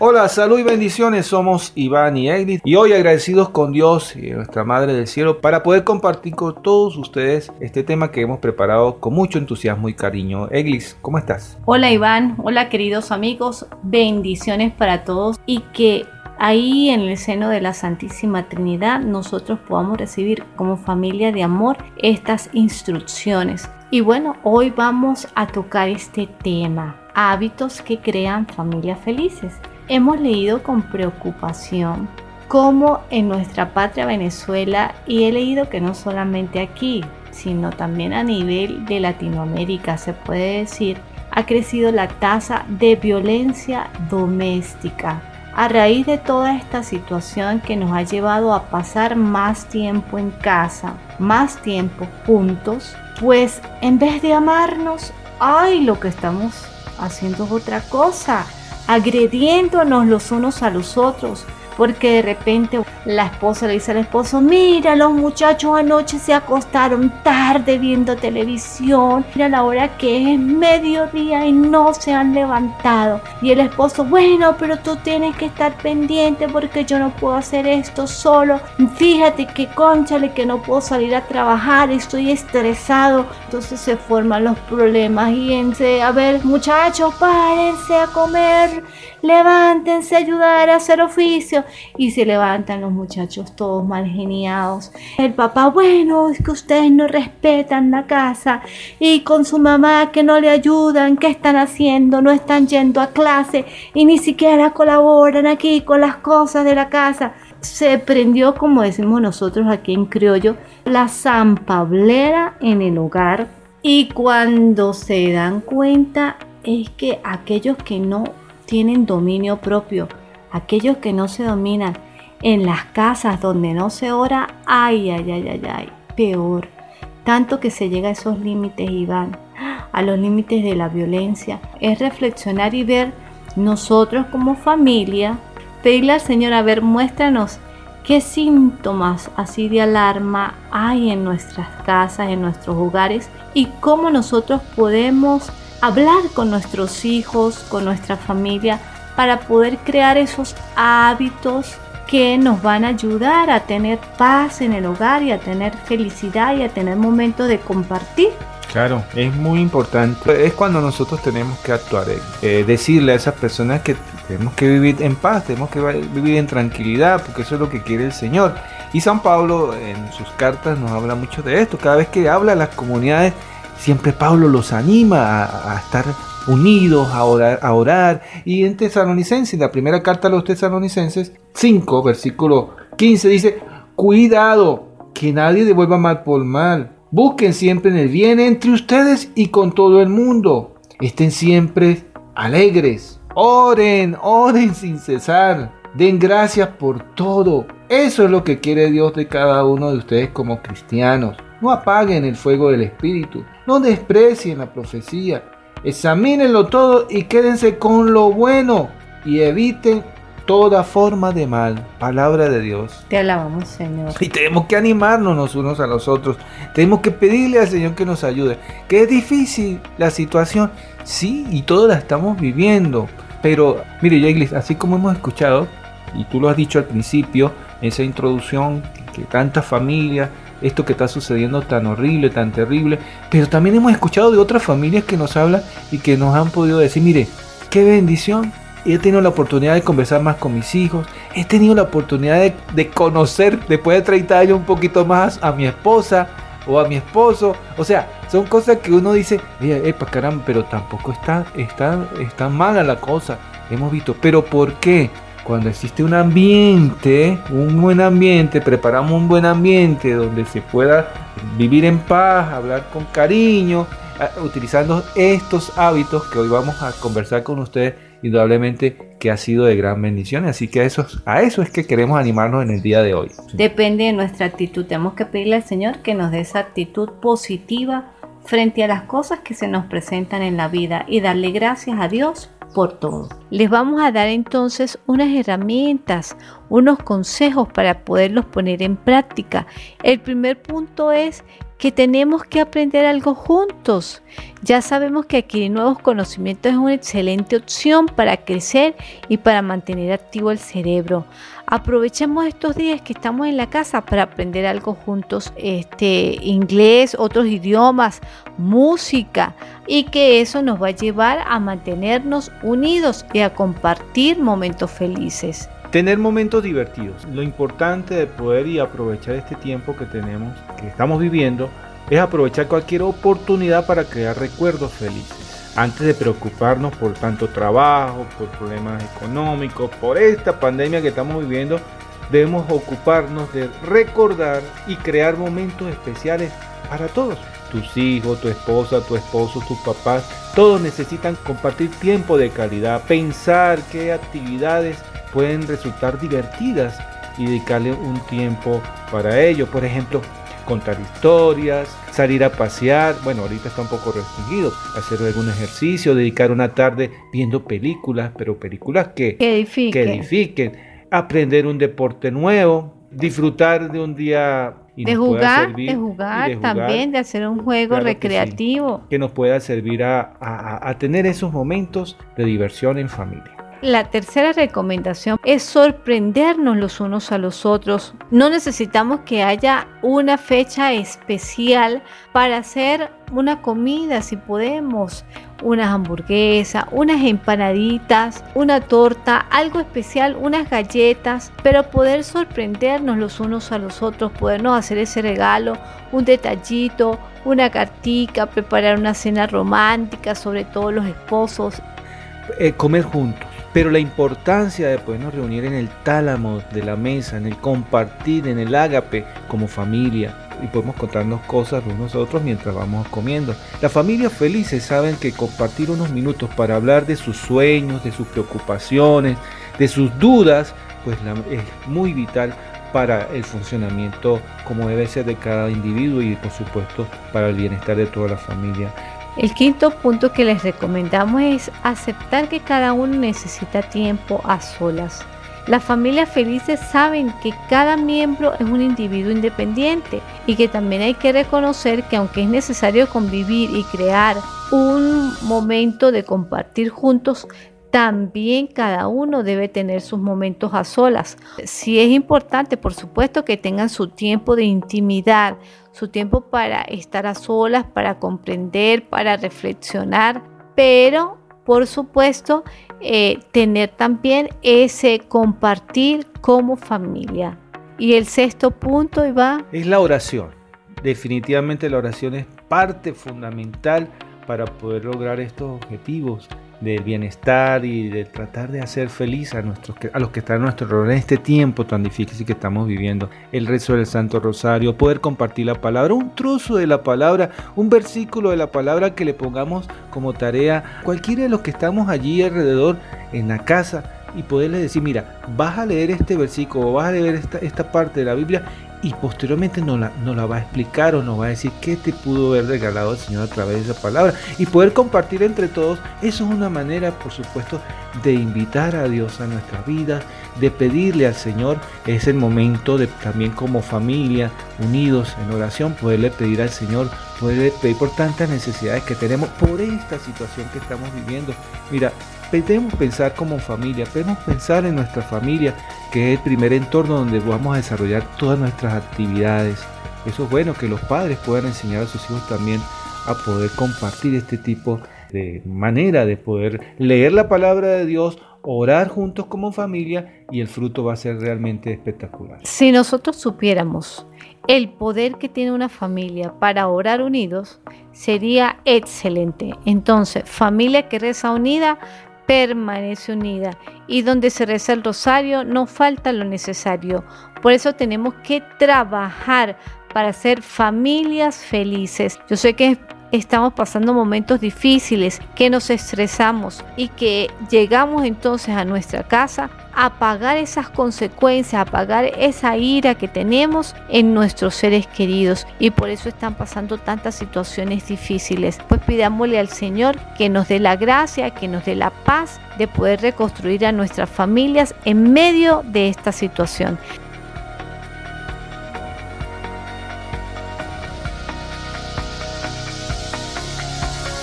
Hola, salud y bendiciones. Somos Iván y Eglis y hoy agradecidos con Dios y nuestra Madre del Cielo para poder compartir con todos ustedes este tema que hemos preparado con mucho entusiasmo y cariño. Eglis, ¿cómo estás? Hola Iván, hola queridos amigos, bendiciones para todos y que ahí en el seno de la Santísima Trinidad nosotros podamos recibir como familia de amor estas instrucciones. Y bueno, hoy vamos a tocar este tema, hábitos que crean familias felices hemos leído con preocupación cómo en nuestra patria Venezuela, y he leído que no solamente aquí, sino también a nivel de Latinoamérica, se puede decir, ha crecido la tasa de violencia doméstica. A raíz de toda esta situación que nos ha llevado a pasar más tiempo en casa, más tiempo juntos, pues en vez de amarnos, ay, lo que estamos haciendo es otra cosa agrediéndonos los unos a los otros, porque de repente la esposa le dice al esposo, mira, los muchachos anoche se acostaron tarde viendo televisión, mira la hora que es mediodía y no se han levantado. Y el esposo, bueno, pero tú tienes que estar pendiente porque yo no puedo hacer esto solo. Fíjate que conchale que no puedo salir a trabajar, estoy estresado. Entonces se forman los problemas y en, a ver, muchachos, párense a comer, levántense a ayudar a hacer oficio y se levantan los muchachos todos mal geniados. El papá, bueno, es que ustedes no respetan la casa y con su mamá que no le ayudan, ¿qué están haciendo? No están yendo a clase y ni siquiera colaboran aquí con las cosas de la casa. Se prendió, como decimos nosotros aquí en criollo, la zampablera en el hogar y cuando se dan cuenta es que aquellos que no tienen dominio propio, aquellos que no se dominan, en las casas donde no se ora, ay, ay, ay, ay, ay, peor. Tanto que se llega a esos límites y van a los límites de la violencia. Es reflexionar y ver nosotros como familia, pedirle al Señor, a ver, muéstranos qué síntomas así de alarma hay en nuestras casas, en nuestros hogares y cómo nosotros podemos hablar con nuestros hijos, con nuestra familia para poder crear esos hábitos que nos van a ayudar a tener paz en el hogar y a tener felicidad y a tener momentos de compartir. Claro, es muy importante. Es cuando nosotros tenemos que actuar, eh, eh, decirle a esas personas que tenemos que vivir en paz, tenemos que vivir en tranquilidad, porque eso es lo que quiere el Señor. Y San Pablo en sus cartas nos habla mucho de esto. Cada vez que habla a las comunidades, siempre Pablo los anima a, a estar unidos a orar. Y en Tesalonicenses, la primera carta a los Tesalonicenses, 5, versículo 15, dice, cuidado, que nadie devuelva mal por mal. Busquen siempre en el bien entre ustedes y con todo el mundo. Estén siempre alegres. Oren, oren sin cesar. Den gracias por todo. Eso es lo que quiere Dios de cada uno de ustedes como cristianos. No apaguen el fuego del Espíritu. No desprecien la profecía. Examínenlo todo y quédense con lo bueno y eviten toda forma de mal. Palabra de Dios. Te alabamos, Señor. Y tenemos que animarnos los unos a los otros. Tenemos que pedirle al Señor que nos ayude. Que es difícil la situación. Sí, y todos la estamos viviendo. Pero, mire, iglesia, así como hemos escuchado, y tú lo has dicho al principio, esa introducción, que tantas familias esto que está sucediendo tan horrible, tan terrible. Pero también hemos escuchado de otras familias que nos hablan y que nos han podido decir, mire, qué bendición. He tenido la oportunidad de conversar más con mis hijos. He tenido la oportunidad de, conocer después de 30 años un poquito más a mi esposa o a mi esposo. O sea, son cosas que uno dice, epa, caramba, pero tampoco está, está, está mala la cosa. Hemos visto, pero ¿por qué? Cuando existe un ambiente, un buen ambiente, preparamos un buen ambiente donde se pueda vivir en paz, hablar con cariño, utilizando estos hábitos que hoy vamos a conversar con ustedes, indudablemente que ha sido de gran bendición. Así que a eso, es que queremos animarnos en el día de hoy. Depende de nuestra actitud. Tenemos que pedirle al Señor que nos dé esa actitud positiva frente a las cosas que se nos presentan en la vida y darle gracias a Dios por todo. Les vamos a dar entonces unas herramientas, unos consejos para poderlos poner en práctica. El primer punto es que tenemos que aprender algo juntos. Ya sabemos que adquirir nuevos conocimientos es una excelente opción para crecer y para mantener activo el cerebro. Aprovechemos estos días que estamos en la casa para aprender algo juntos, este inglés, otros idiomas, música y que eso nos va a llevar a mantenernos unidos y a compartir momentos felices. Tener momentos divertidos. Lo importante de poder y aprovechar este tiempo que tenemos, que estamos viviendo, es aprovechar cualquier oportunidad para crear recuerdos felices. Antes de preocuparnos por tanto trabajo, por problemas económicos, por esta pandemia que estamos viviendo, debemos ocuparnos de recordar y crear momentos especiales para todos. Tus hijos, tu esposa, tu esposo, tus papás, todos necesitan compartir tiempo de calidad, pensar qué actividades pueden resultar divertidas y dedicarle un tiempo para ello. Por ejemplo, contar historias, salir a pasear, bueno, ahorita está un poco restringido, hacer algún ejercicio, dedicar una tarde viendo películas, pero películas que, edifiquen. aprender un deporte nuevo, disfrutar de un día de jugar, de jugar, también, de hacer un juego recreativo. Que, nos pueda servir a tener esos momentos de diversión en familia. La tercera recomendación es sorprendernos los unos a los otros. No necesitamos que haya una fecha especial para hacer una comida, si podemos, unas hamburguesas, unas empanaditas, una torta, algo especial, unas galletas, pero poder sorprendernos los unos a los otros, podernos hacer ese regalo, un detallito, una cartica, preparar una cena romántica, sobre todo los esposos. Eh, comer juntos pero la importancia de podernos reunir en el tálamo de la mesa, en el compartir, en el ágape como familia, y podemos contarnos cosas unos a otros mientras vamos comiendo. Las familias felices saben que compartir unos minutos para hablar de sus sueños, de sus preocupaciones, de sus dudas, pues es muy vital para el funcionamiento como debe ser de cada individuo y por supuesto para el bienestar de toda la familia. El quinto punto que les recomendamos es aceptar que cada uno necesita tiempo a solas. Las familias felices saben que cada miembro es un individuo independiente y que también hay que reconocer que aunque es necesario convivir y crear un momento de compartir juntos, también cada uno debe tener sus momentos a solas. Sí es importante, por supuesto, que tengan su tiempo de intimidad, su tiempo para estar a solas, para comprender, para reflexionar, pero por supuesto eh, tener también ese compartir como familia. Y el sexto punto, Iván. Es la oración. Definitivamente la oración es parte fundamental para poder lograr estos objetivos del bienestar y de tratar de hacer feliz a, nuestros, a los que están a nuestro alrededor en este tiempo tan difícil que estamos viviendo. El rezo del Santo Rosario, poder compartir la palabra, un trozo de la palabra, un versículo de la palabra que le pongamos como tarea cualquiera de los que estamos allí alrededor en la casa y poderle decir, mira, vas a leer este versículo vas a leer esta, esta parte de la Biblia y posteriormente nos la, la va a explicar o nos va a decir qué te pudo haber regalado el Señor a través de esa palabra y poder compartir entre todos. Eso es una manera, por supuesto, de invitar a Dios a nuestras vidas, de pedirle al Señor. Es el momento de también como familia, unidos en oración, poderle pedir al Señor, poderle pedir por tantas necesidades que tenemos, por esta situación que estamos viviendo. Mira, Debemos pensar como familia, podemos pensar en nuestra familia, que es el primer entorno donde vamos a desarrollar todas nuestras actividades. Eso es bueno que los padres puedan enseñar a sus hijos también a poder compartir este tipo de manera de poder leer la palabra de Dios, orar juntos como familia y el fruto va a ser realmente espectacular. Si nosotros supiéramos el poder que tiene una familia para orar unidos, sería excelente. Entonces, familia que reza unida permanece unida y donde se reza el rosario no falta lo necesario. Por eso tenemos que trabajar para ser familias felices. Yo sé que estamos pasando momentos difíciles, que nos estresamos y que llegamos entonces a nuestra casa a pagar esas consecuencias, a pagar esa ira que tenemos en nuestros seres queridos y por eso están pasando tantas situaciones difíciles. Pues pidámosle al Señor que nos dé la gracia, que nos dé la paz de poder reconstruir a nuestras familias en medio de esta situación.